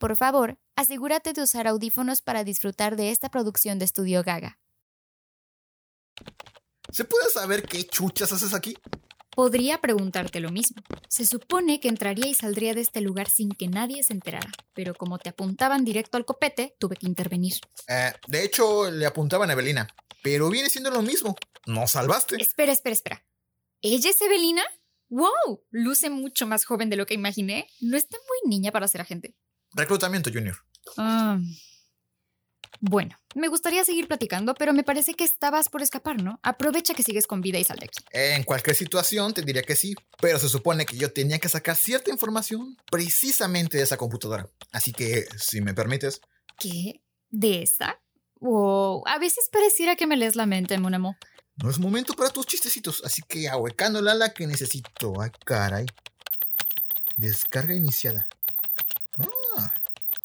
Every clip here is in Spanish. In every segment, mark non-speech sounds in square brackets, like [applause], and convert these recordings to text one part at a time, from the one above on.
Por favor, asegúrate de usar audífonos para disfrutar de esta producción de Estudio Gaga. ¿Se puede saber qué chuchas haces aquí? Podría preguntarte lo mismo. Se supone que entraría y saldría de este lugar sin que nadie se enterara, pero como te apuntaban directo al copete, tuve que intervenir. Eh, de hecho, le apuntaban a Evelina, pero viene siendo lo mismo. ¿Nos salvaste? Espera, espera, espera. ¿Ella es Evelina? ¡Wow! Luce mucho más joven de lo que imaginé. No está muy niña para ser agente. Reclutamiento Junior. Ah. Bueno, me gustaría seguir platicando, pero me parece que estabas por escapar, ¿no? Aprovecha que sigues con vida y sal de aquí. En cualquier situación te diría que sí, pero se supone que yo tenía que sacar cierta información precisamente de esa computadora. Así que, si me permites. ¿Qué? ¿De esa? Wow, a veces pareciera que me lees la mente, mon amor. No es momento para tus chistecitos, así que ahuecándola la que necesito. Ay, caray. Descarga iniciada.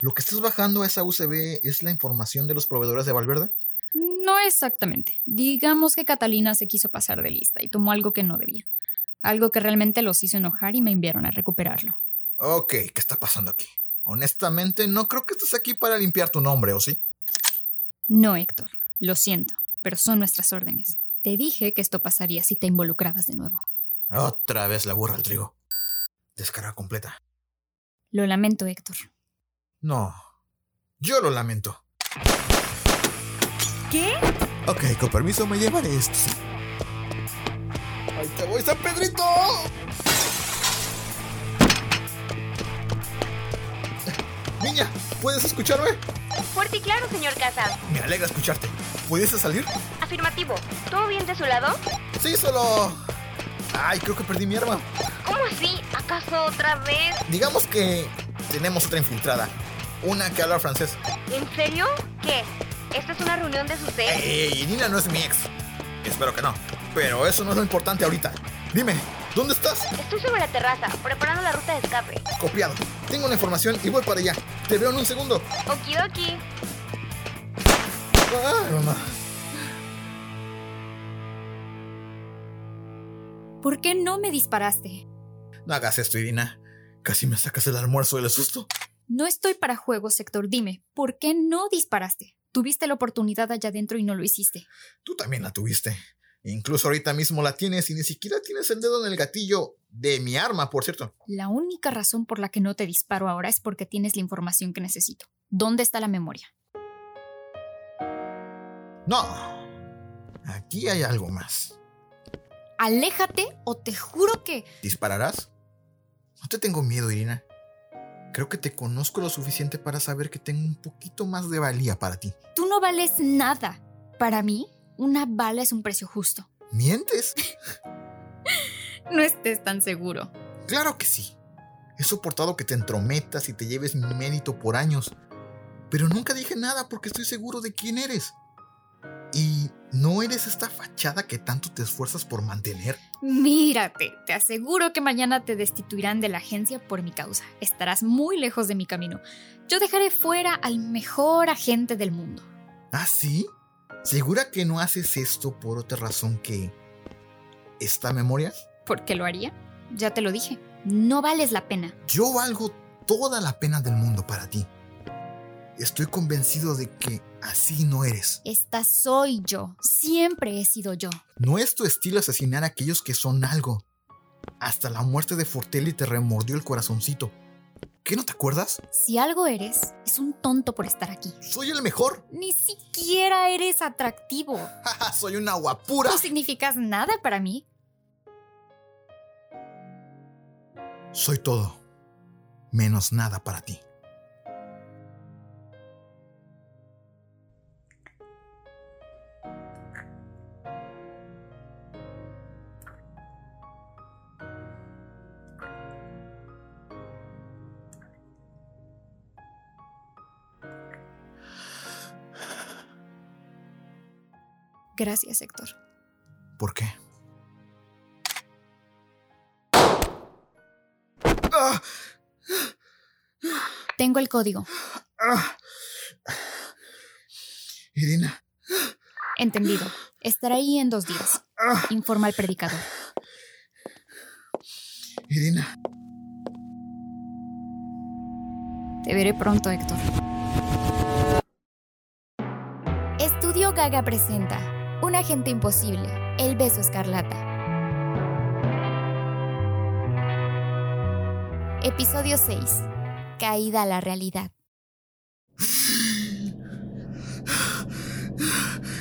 ¿Lo que estás bajando a esa USB es la información de los proveedores de Valverde? No exactamente. Digamos que Catalina se quiso pasar de lista y tomó algo que no debía. Algo que realmente los hizo enojar y me enviaron a recuperarlo. Ok, ¿qué está pasando aquí? Honestamente, no creo que estés aquí para limpiar tu nombre, ¿o sí? No, Héctor. Lo siento, pero son nuestras órdenes. Te dije que esto pasaría si te involucrabas de nuevo. Otra vez la burra al trigo. Descarga completa. Lo lamento, Héctor. No, yo lo lamento. ¿Qué? Ok, con permiso me llevaré esto. ¡Ahí te voy, San Pedrito! Niña, ¿puedes escucharme? Fuerte y claro, señor Casas. Me alegra escucharte. ¿Puedes salir? Afirmativo. ¿Todo bien de su lado? Sí, solo... Ay, creo que perdí mi arma. ¿Cómo así? ¿Acaso otra vez? Digamos que tenemos otra infiltrada. Una que habla francés. ¿En serio? ¿Qué? ¿Esta es una reunión de sus ex? Ey, Nina no es mi ex. Espero que no. Pero eso no es lo importante ahorita. Dime, ¿dónde estás? Estoy sobre la terraza, preparando la ruta de escape. Copiado. Tengo la información y voy para allá. Te veo en un segundo. Okidoki. Ay, mamá. ¿Por qué no me disparaste? No hagas esto, Irina. Casi me sacas el almuerzo del susto. No estoy para juegos, Héctor. Dime, ¿por qué no disparaste? Tuviste la oportunidad allá adentro y no lo hiciste. Tú también la tuviste. Incluso ahorita mismo la tienes y ni siquiera tienes el dedo en el gatillo de mi arma, por cierto. La única razón por la que no te disparo ahora es porque tienes la información que necesito. ¿Dónde está la memoria? No. Aquí hay algo más. Aléjate o te juro que... ¿Dispararás? No te tengo miedo, Irina. Creo que te conozco lo suficiente para saber que tengo un poquito más de valía para ti. Tú no vales nada. Para mí, una bala es un precio justo. ¿Mientes? [laughs] No estés tan seguro. Claro que sí. He soportado que te entrometas y te lleves mi mérito por años. Pero nunca dije nada porque estoy seguro de quién eres. Y no eres esta fachada que tanto te esfuerzas por mantener. Mírate, te aseguro que mañana te destituirán de la agencia por mi causa. Estarás muy lejos de mi camino. Yo dejaré fuera al mejor agente del mundo. ¿Ah, sí? ¿Segura que no haces esto por otra razón que... esta memoria? ¿Por qué lo haría? Ya te lo dije. No vales la pena. Yo valgo toda la pena del mundo para ti. Estoy convencido de que así no eres. Esta soy yo. Siempre he sido yo. No es tu estilo asesinar a aquellos que son algo. Hasta la muerte de Fortelli te remordió el corazoncito. ¿Qué no te acuerdas? Si algo eres, es un tonto por estar aquí. Soy el mejor. Ni siquiera eres atractivo. [laughs] Soy una guapura. No significas nada para mí. Soy todo. Menos nada para ti. Gracias, Héctor. ¿Por qué? Tengo el código. Irina. Entendido. Estaré ahí en dos días. Informa al predicador. Irina. Te veré pronto, Héctor. Estudio Gaga presenta Un agente imposible, El beso escarlata. Episodio 6. Caída a la realidad.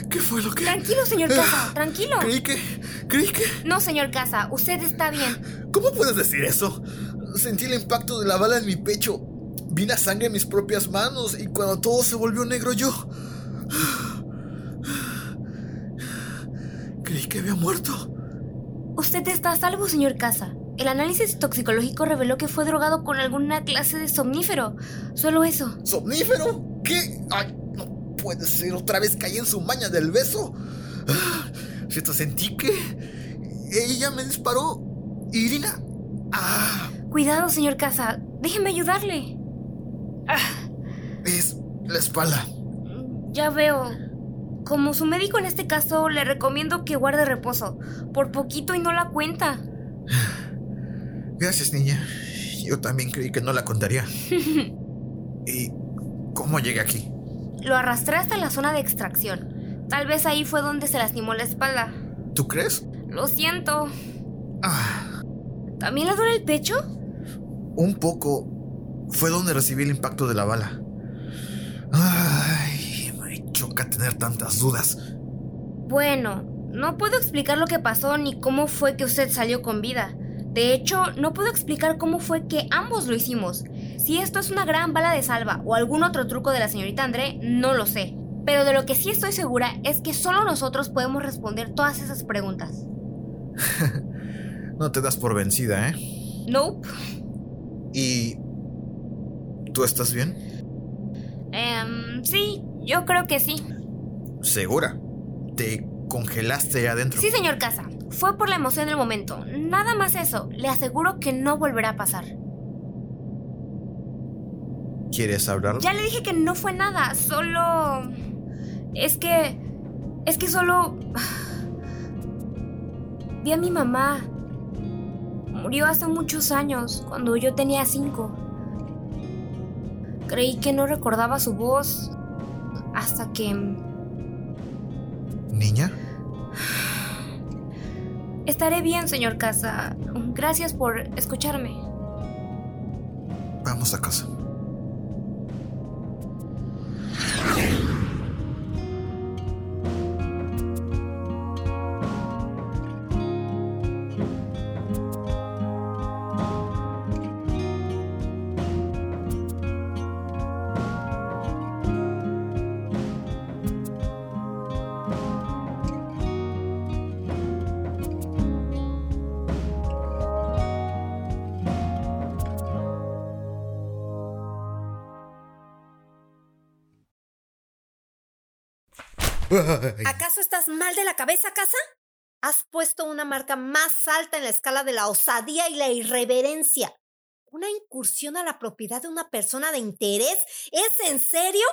¿Qué fue lo que...? Tranquilo, señor Casa, tranquilo. Creí que... Creí que... No, señor Casa, usted está bien. ¿Cómo puedes decir eso? Sentí el impacto de la bala en mi pecho. Vi la sangre en mis propias manos y cuando todo se volvió negro yo... Creí que había muerto. Usted está a salvo, señor Casa. El análisis toxicológico reveló que fue drogado con alguna clase de somnífero. Solo eso. ¿Somnífero? ¿Qué? Ay, no puede ser. Otra vez caí en su maña del beso. Siento, sentí que ella me disparó. Irina. Ah, Cuidado, señor Casa. Déjeme ayudarle. Ah, es la espalda. ya veo. Como su médico en este caso, le recomiendo que guarde reposo. Por poquito y no la cuenta. [sighs] Gracias, niña. Yo también creí que no la contaría. [laughs] ¿Y cómo llegué aquí? Lo arrastré hasta la zona de extracción. Tal vez ahí fue donde se lastimó la espalda. ¿Tú crees? Lo siento. Ah, ¿También le duele el pecho? un poco. Fue donde recibí el impacto de la bala. Ay, tener tantas dudas. Bueno, no puedo explicar lo que pasó ni cómo fue que usted salió con vida. De hecho, no puedo explicar cómo fue que ambos lo hicimos. Si esto es una gran bala de salva o algún otro truco de la señorita André, no lo sé. Pero de lo que sí estoy segura es que solo nosotros podemos responder todas esas preguntas. [laughs] No te das por vencida, ¿eh? Nope. ¿Y tú estás bien? Em, sí, yo creo que sí. ¿Segura? ¿Te congelaste adentro? Sí, señor Casa. Fue por la emoción del momento. Nada más eso. Le aseguro que no volverá a pasar. ¿Quieres hablar? Ya le dije que no fue nada, solo... Es que... Es que solo... [sighs] Vi a mi mamá. Murió hace muchos años, cuando yo tenía cinco. Creí que no recordaba su voz hasta que... ¿Niña? Estaré bien, señor Casa. Gracias por escucharme. Vamos a casa. ¿Acaso estás mal de la cabeza, casa? Has puesto una marca más alta en la escala de la osadía y la irreverencia. ¿Una incursión a la propiedad de una persona de interés? ¿Es en serio?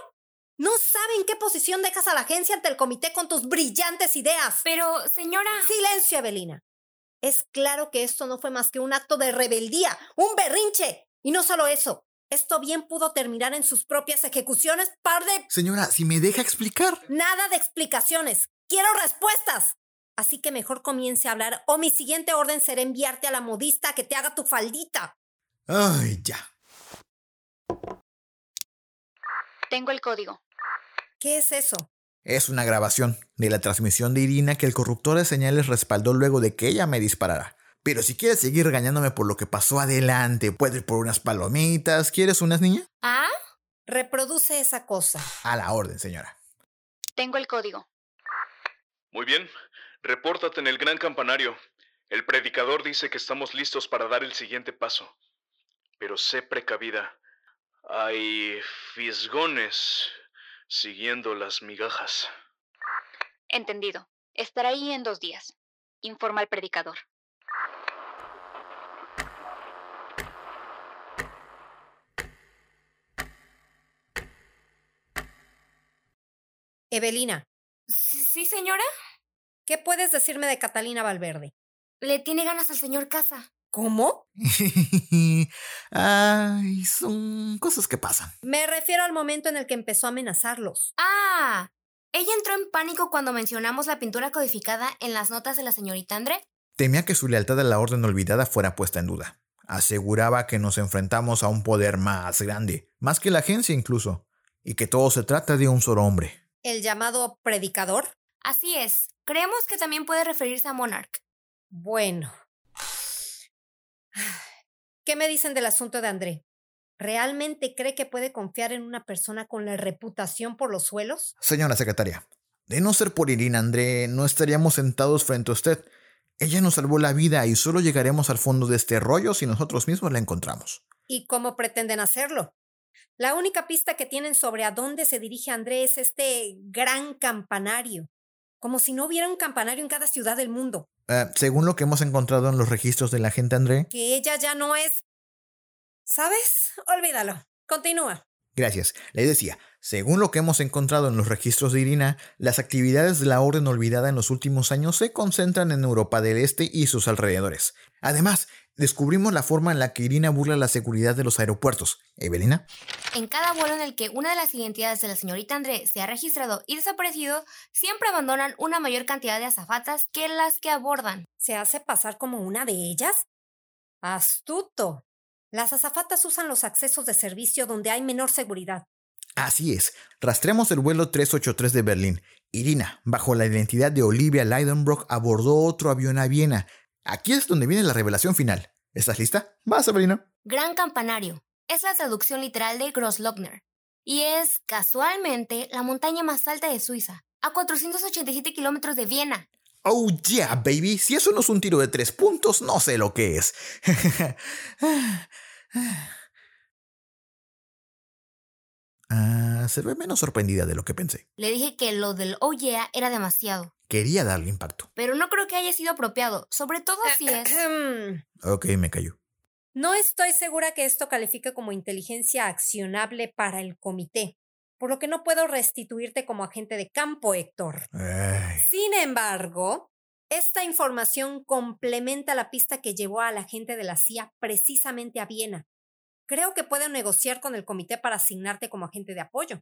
¿No sabe en qué posición dejas a la agencia ante el comité con tus brillantes ideas? Pero, señora... Silencio, Evelina. Es claro que esto no fue más que un acto de rebeldía, un berrinche. Y no solo eso, esto bien pudo terminar en sus propias ejecuciones, par de... Señora, si me deja explicar. Nada de explicaciones. Quiero respuestas. Así que mejor comience a hablar o mi siguiente orden será enviarte a la modista a que te haga tu faldita. Ay, ya. Tengo el código. ¿Qué es eso? Es una grabación de la transmisión de Irina que el corruptor de señales respaldó luego de que ella me disparara. Pero si quieres seguir regañándome por lo que pasó adelante, puedes ir por unas palomitas. ¿Quieres unas, niña? ¿Ah? Reproduce esa cosa. A la orden, señora. Tengo el código. Muy bien, repórtate en el gran campanario. El predicador dice que estamos listos para dar el siguiente paso. Pero sé precavida. Hay fisgones siguiendo las migajas. Entendido. Estará ahí en dos días. Informa al predicador. Evelina, Sí, señora. ¿qué puedes decirme de Catalina Valverde? Le tiene ganas al señor Casa. ¿Cómo? [laughs] Ay, son cosas que pasan. Me refiero al momento en el que empezó a amenazarlos. Ah, ella entró en pánico cuando mencionamos la pintura codificada en las notas de la señorita André. Temía que su lealtad a la orden olvidada fuera puesta en duda. Aseguraba que nos enfrentamos a un poder más grande, más que la agencia incluso, y que todo se trata de un solo hombre. ¿El llamado predicador? Así es, creemos que también puede referirse a Monarch. Bueno. ¿Qué me dicen del asunto de André? ¿Realmente cree que puede confiar en una persona con la reputación por los suelos? Señora secretaria, de no ser por Irina André, no estaríamos sentados frente a usted. Ella nos salvó la vida y solo llegaremos al fondo de este rollo si nosotros mismos la encontramos. ¿Y cómo pretenden hacerlo? La única pista que tienen sobre a dónde se dirige André es este gran campanario. Como si no hubiera un campanario en cada ciudad del mundo. Eh, según lo que hemos encontrado en los registros de la gente André. Que ella ya no es... ¿Sabes? Olvídalo. Continúa. Gracias. Le decía, según lo que hemos encontrado en los registros de Irina, las actividades de la Orden Olvidada en los últimos años se concentran en Europa del Este y sus alrededores. Además, descubrimos la forma en la que Irina burla la seguridad de los aeropuertos. ¿Evelina? En cada vuelo en el que una de las identidades de la señorita André se ha registrado y desaparecido, siempre abandonan una mayor cantidad de azafatas que las que abordan. ¿Se hace pasar como una de ellas? Astuto. Las azafatas usan los accesos de servicio donde hay menor seguridad. Así es. Rastreamos el vuelo 383 de Berlín. Irina, bajo la identidad de Olivia Leidenbrock, abordó otro avión a Viena. Aquí es donde viene la revelación final. ¿Estás lista? Vas, Evelina. Gran campanario. Es la traducción literal de Grosslochner. Y es, casualmente, la montaña más alta de Suiza, a 487 kilómetros de Viena. Oh, yeah, baby. Si eso no es un tiro de tres puntos, no sé lo que es. [laughs] Ah, se ve menos sorprendida de lo que pensé. Le dije que lo del oh yeah era demasiado. Quería darle impacto. Pero no creo que haya sido apropiado, sobre todo si es... ok, me cayó. No estoy segura que esto califique como inteligencia accionable para el comité, por lo que no puedo restituirte como agente de campo, Héctor. Sin embargo, esta información complementa la pista que llevó a la gente de la CIA precisamente a Viena. Creo que puedo negociar con el comité para asignarte como agente de apoyo.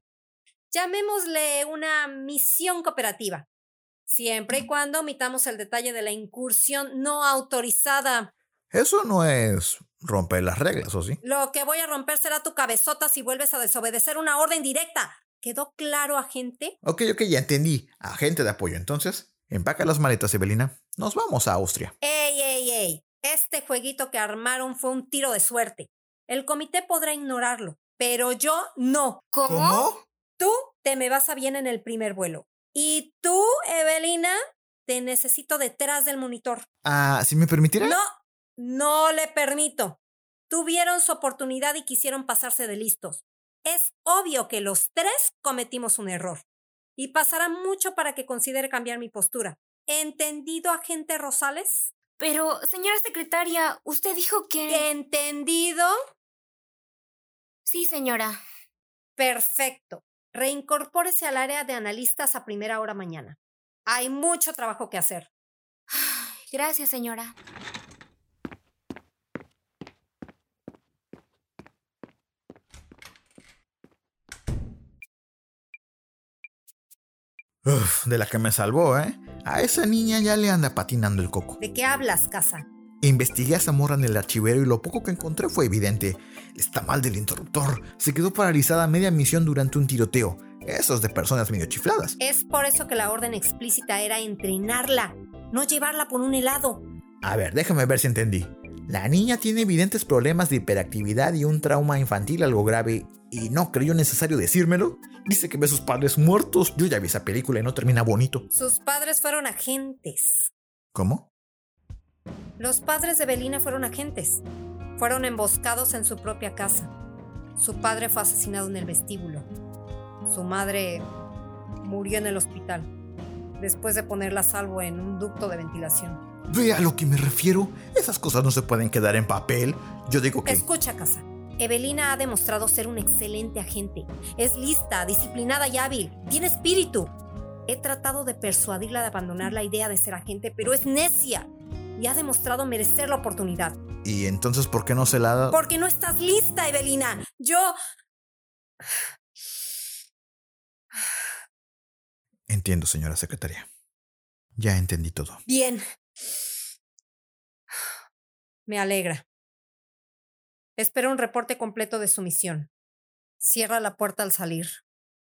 Llamémosle una misión cooperativa, siempre y cuando omitamos el detalle de la incursión no autorizada. Eso no es romper las reglas, ¿o sí? Lo que voy a romper será tu cabezota si vuelves a desobedecer una orden directa. ¿Quedó claro, agente? Ok, ok, ya entendí. Agente de apoyo, entonces. Empaca las maletas, Evelina. Nos vamos a Austria. ¡Ey, ey, ey! Este jueguito que armaron fue un tiro de suerte. El comité podrá ignorarlo, pero yo no. ¿Cómo? Tú te me vas a bien en el primer vuelo. Y tú, Evelina, te necesito detrás del monitor. Ah, ¿si me permitiera? No, no le permito. Tuvieron su oportunidad y quisieron pasarse de listos. Es obvio que los tres cometimos un error. Y pasará mucho para que considere cambiar mi postura. ¿Entendido, agente Rosales? Pero, señora secretaria, usted dijo que... ¿Entendido? Sí, señora. Perfecto. Reincorpórese al área de analistas a primera hora mañana. Hay mucho trabajo que hacer. Gracias, señora. Uf, de la que me salvó, ¿eh? A esa niña ya le anda patinando el coco. ¿De qué hablas, casa? Investigué a Zamora en el archivero y lo poco que encontré fue evidente. Está mal del interruptor. Se quedó paralizada a media misión durante un tiroteo. Eso es de personas medio chifladas. Es por eso que la orden explícita era entrenarla, no llevarla por un helado. A ver, déjame ver si entendí. La niña tiene evidentes problemas de hiperactividad y un trauma infantil algo grave y no creyó necesario decírmelo. Dice que ve a sus padres muertos. Yo ya vi esa película y no termina bonito. Sus padres fueron agentes. ¿Cómo? Los padres de Belina fueron agentes. Fueron emboscados en su propia casa. Su padre fue asesinado en el vestíbulo. Su madre murió en el hospital, después de ponerla a salvo en un ducto de ventilación. Ve a lo que me refiero. Esas cosas no se pueden quedar en papel. Yo digo que... Escucha, casa. Evelina ha demostrado ser un excelente agente. Es lista, disciplinada y hábil. Tiene espíritu. He tratado de persuadirla de abandonar la idea de ser agente, pero es necia. Y ha demostrado merecer la oportunidad. ¿Y entonces por qué no se la dado? Porque no estás lista, Evelina. Yo... Entiendo, señora secretaria. Ya entendí todo. Bien. Me alegra. Espero un reporte completo de su misión. Cierra la puerta al salir,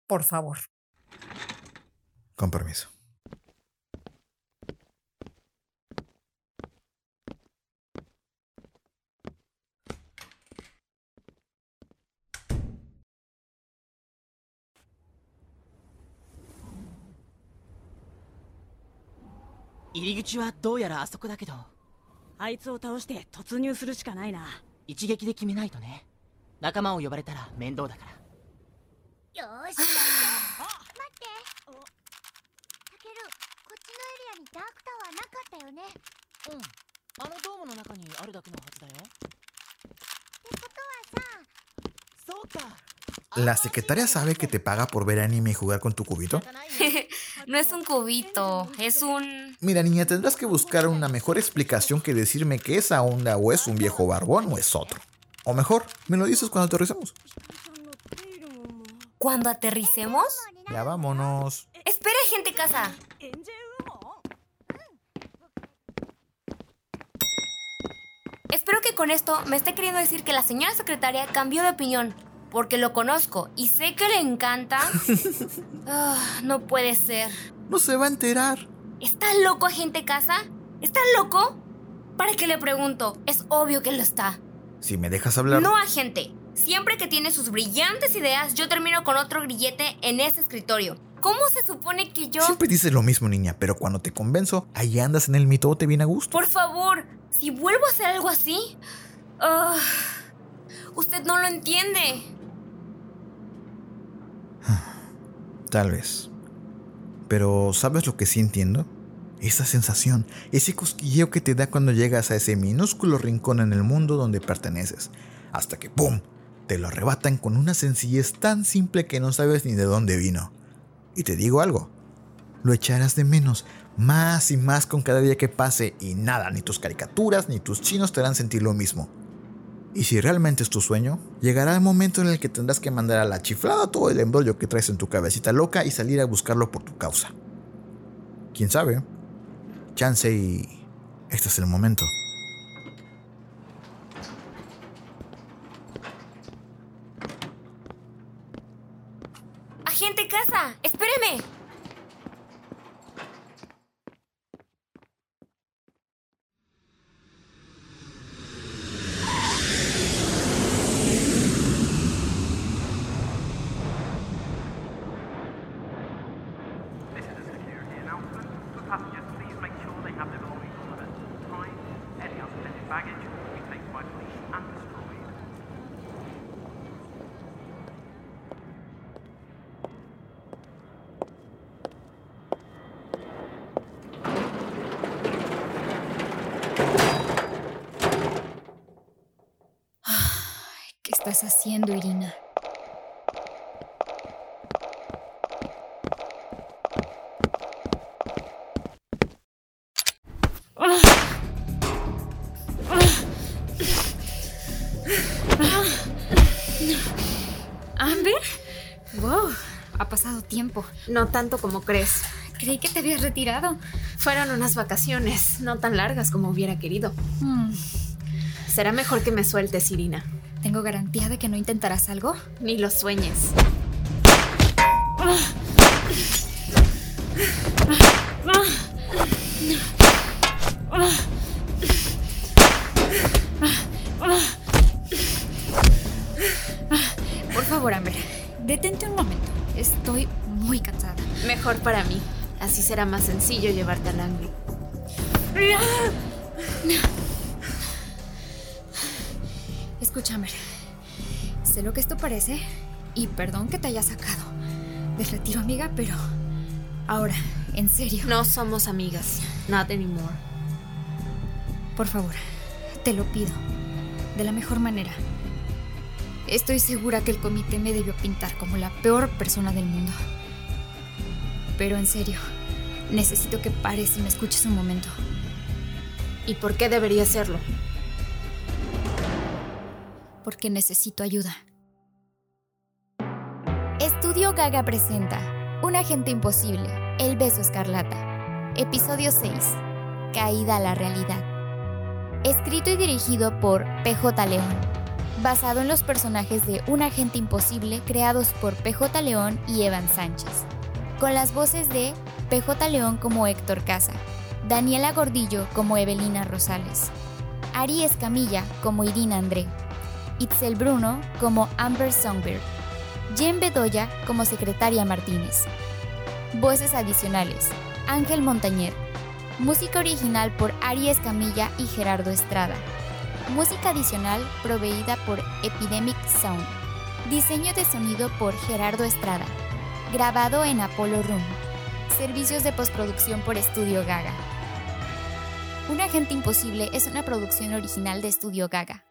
por favor. Con permiso. Iriguchi 口はどうやらあそこだけど。あいつを倒して突入するしかないな。一撃で決めないとね。仲間を呼ばれたら面倒だから。よーし待って。たけるこっちのエリアにダークタワーなかったよね。うん。あのドームの中にあるだけのはずだよ。ってことはさそうか ¿La secretaria sabe que te paga por ver anime y jugar con tu cubito? [laughs] no es un cubito, es un... Mira, niña, tendrás que buscar una mejor explicación que decirme que esa onda o es un viejo barbón o es otro. O mejor, me lo dices cuando aterricemos. ¿Cuando aterricemos? Ya vámonos. Espera, gente casa. Espero que con esto me esté queriendo decir que la señora secretaria cambió de opinión porque lo conozco y sé que le encanta. [laughs] Ah, no puede ser. No se va a enterar. ¿Está loco, agente casa? ¿Está loco? ¿Para qué le pregunto? Es obvio que lo está. Si me dejas hablar. No, agente. Siempre que tiene sus brillantes ideas, yo termino con otro grillete en ese escritorio. ¿Cómo se supone que yo... Siempre dices lo mismo, niña, pero cuando te convenzo, ahí andas en el mitote bien a gusto. Por favor, si vuelvo a hacer algo así... ah, usted no lo entiende. [sighs] Tal vez. Pero ¿sabes lo que sí entiendo? Esa sensación, ese cosquilleo que te da cuando llegas a ese minúsculo rincón en el mundo donde perteneces, hasta que ¡pum! te lo arrebatan con una sencillez tan simple que no sabes ni de dónde vino. Y te digo algo, lo echarás de menos más y más con cada día que pase y nada, ni tus caricaturas ni tus chinos te harán sentir lo mismo. Y si realmente es tu sueño, llegará el momento en el que tendrás que mandar a la chiflada todo el embrollo que traes en tu cabecita loca y salir a buscarlo por tu causa. ¿Quién sabe? Chance y... Este es el momento. Agente casa, espéreme. ¿Qué estás haciendo, Irina? ¿Amber? Wow, ha pasado tiempo. No tanto como crees. Creí que te habías retirado. Fueron unas vacaciones, no tan largas como hubiera querido. Hmm, Será mejor que me sueltes, Irina. ¿Tengo garantía de que no intentarás algo? Ni lo sueñes. Por favor, Amber, detente un momento. Estoy muy cansada. Mejor para mí. Así será más sencillo llevarte al ángulo. Escucha, Amber. Sé lo que esto parece y perdón que te haya sacado del retiro, amiga, pero ahora, en serio, No somos amigas. Not anymore. por favor, te lo pido, de la mejor manera. Estoy segura que el comité me debió pintar como la peor persona del mundo. Pero en serio, necesito que pares y me escuches un momento. ¿Y por qué debería hacerlo? Porque necesito ayuda. Estudio Gaga presenta Un agente imposible, El beso escarlata. Episodio 6. Caída a la realidad. Escrito y dirigido por PJ León. Basado en los personajes de Un agente imposible creados por PJ León y Evan Sánchez. Con las voces de PJ León como Héctor Casa, Daniela Gordillo como Evelina Rosales, Ari Escamilla como Irina André, Itzel Bruno como Amber Songbird, Jen Bedoya como Secretaria Martínez. Voces adicionales, Ángel Montañer. Música original por Ari Escamilla y Gerardo Estrada. Música adicional proveída por Epidemic Sound. Diseño de sonido por Gerardo Estrada. Grabado en Apollo Room. Servicios de postproducción por Estudio Gaga. Un agente imposible es una producción original de Estudio Gaga.